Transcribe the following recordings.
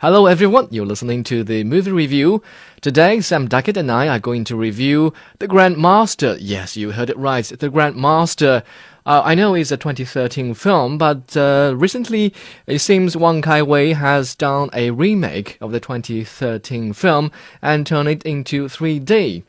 Hello everyone, you're listening to the movie review. Today, Sam Duckett and I are going to review The Grandmaster. Yes, you heard it right, The Grandmaster. Uh, I know it's a 2013 film, but uh, recently it seems Wang Kai Wai has done a remake of the 2013 film and turned it into 3D.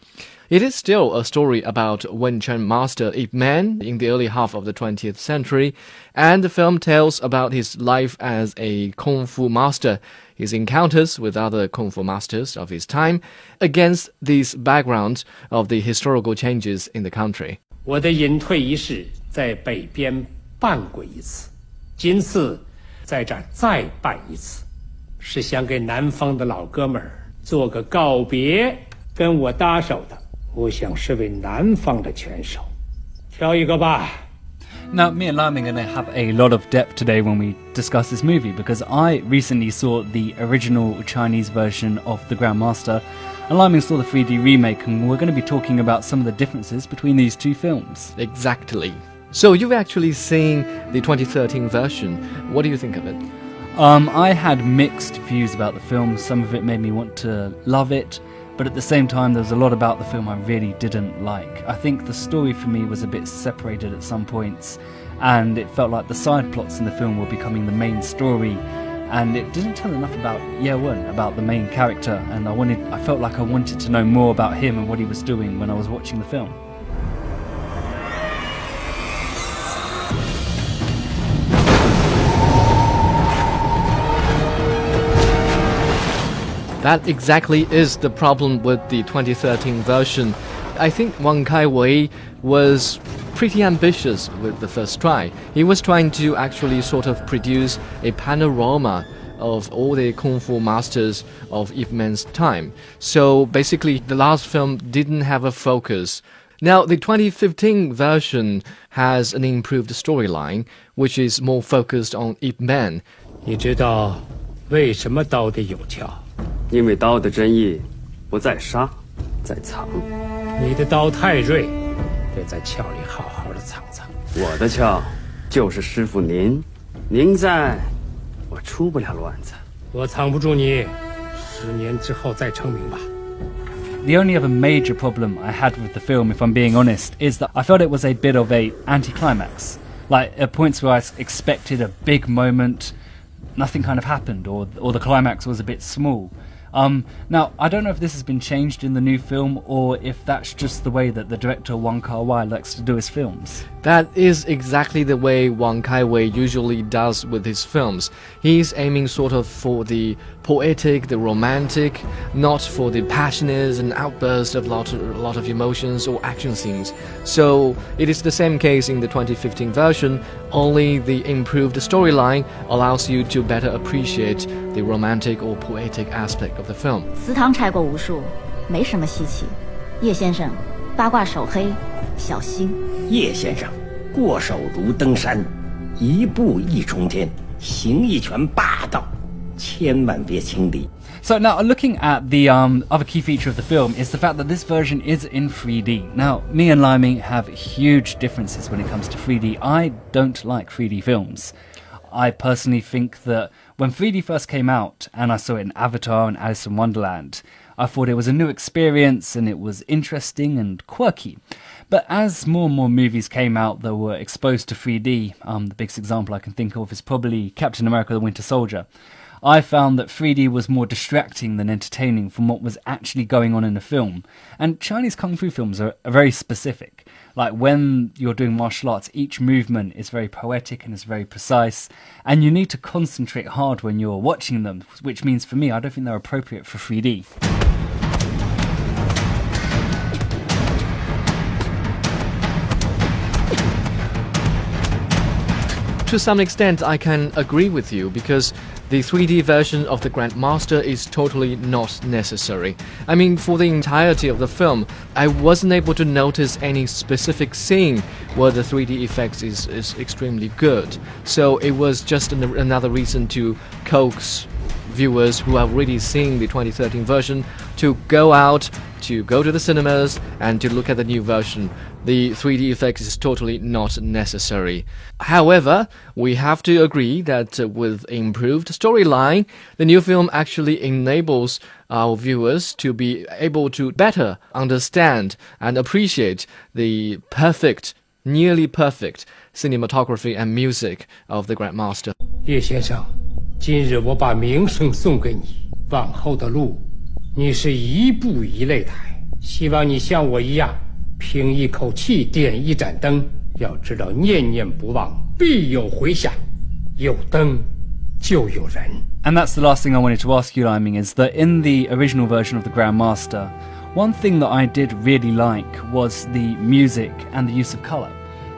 It is still a story about Wing Chun master Ip Man in the early half of the 20th century, and the film tells about his life as a kung fu master, his encounters with other kung fu masters of his time, against this background of the historical changes in the country. 我的隐退仪式在北边办过一次，今次在这儿再办一次，是想给南方的老哥们儿做个告别，跟我搭手的。我想是位南方的拳手，挑一个吧。Now, me and Liming are going to have a lot of depth today when we discuss this movie because I recently saw the original Chinese version of The Grandmaster and Liming saw the 3D remake, and we're going to be talking about some of the differences between these two films. Exactly. So, you've actually seen the 2013 version. What do you think of it? Um, I had mixed views about the film. Some of it made me want to love it, but at the same time, there was a lot about the film I really didn't like. I think the story for me was a bit separated at some points, and it felt like the side plots in the film were becoming the main story. And it didn't tell enough about Ye Wen, about the main character, and I wanted, I felt like I wanted to know more about him and what he was doing when I was watching the film. That exactly is the problem with the 2013 version. I think Wang Kai Wei was pretty ambitious with the first try. He was trying to actually sort of produce a panorama of all the kung fu masters of Ip Man's time. So basically, the last film didn't have a focus. Now, the 2015 version has an improved storyline, which is more focused on Ip Man. 你知道为什么刀得有鞘？ 因为刀的真意不在杀，在藏。你的刀太锐，得在鞘里好好的藏藏。我的鞘就是师傅您，您在，我出不了乱子。我藏不住你，十年之后再成名吧。The only other major problem I had with the film, if I'm being honest, is that I felt it was a bit of a anticlimax. Like at points where I expected a big moment, nothing kind of happened, or or the climax was a bit small. Um, now, I don't know if this has been changed in the new film or if that's just the way that the director Wong Kar Wai likes to do his films. That is exactly the way Wang Kai Wei usually does with his films. He's aiming sort of for the poetic, the romantic, not for the passionate and outburst of lot, a lot of emotions or action scenes. So it is the same case in the 2015 version, only the improved storyline allows you to better appreciate the romantic or poetic aspect of the film. 祠堂拆过无数，没什么稀奇。叶先生，八卦手黑，小心。叶先生，过手如登山，一步一冲天，形意拳霸道，千万别轻敌。 So now, looking at the um, other key feature of the film is the fact that this version is in 3D. Now, me and Liming have huge differences when it comes to 3D. I don't like 3D films. I personally think that when 3D first came out and I saw it in Avatar and Alice in Wonderland, I thought it was a new experience and it was interesting and quirky. But as more and more movies came out that were exposed to 3D, um, the biggest example I can think of is probably Captain America the Winter Soldier. I found that 3D was more distracting than entertaining from what was actually going on in the film. And Chinese kung fu films are, are very specific. Like when you're doing martial arts, each movement is very poetic and is very precise, and you need to concentrate hard when you're watching them, which means for me, I don't think they're appropriate for 3D. To some extent, I can agree with you because the 3D version of the Grandmaster is totally not necessary. I mean, for the entirety of the film, I wasn't able to notice any specific scene where the 3D effects is, is extremely good. So it was just an, another reason to coax viewers who have already seen the 2013 version to go out to go to the cinemas and to look at the new version. The 3D effects is totally not necessary. However, we have to agree that uh, with improved storyline, the new film actually enables our viewers to be able to better understand and appreciate the perfect, nearly perfect cinematography and music of the Grandmaster. 叶先生，今日我把名声送给你，往后的路， 你是一步一擂台。希望你像我一样，凭一口气点一盏灯。要知道，念念不忘，必有回响。有灯，就有人。 And that's the last thing I wanted to ask you, Liming, is that in the original version of the Grandmaster, one thing that I did really like was the music and the use of colour.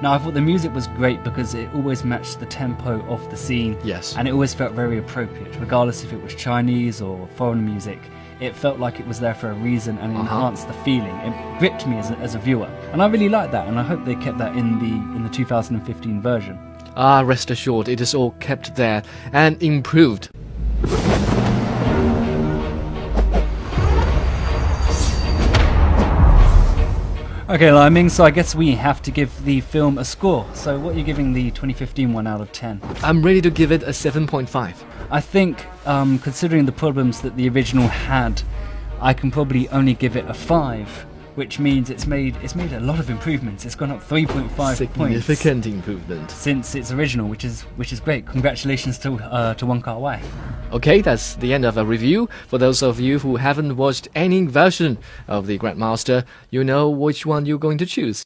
Now, I thought the music was great because it always matched the tempo of the scene. Yes. And it always felt very appropriate, regardless if it was Chinese or foreign music. It felt like it was there for a reason and it enhanced the feeling. It gripped me as a, as a viewer. And I really liked that, and I hope they kept that in the, in the 2015 version. Ah, rest assured, it is all kept there and improved. Okay, Liming, so I guess we have to give the film a score. So, what are you giving the 2015 one out of 10? I'm ready to give it a 7.5. I think, um, considering the problems that the original had, I can probably only give it a 5, which means it's made it's made a lot of improvements. It's gone up 3.5 points Significant improvement. since its original, which is which is great. Congratulations to uh, to Wong Kar Wai. Okay, that's the end of our review. For those of you who haven't watched any version of the Grandmaster, you know which one you're going to choose.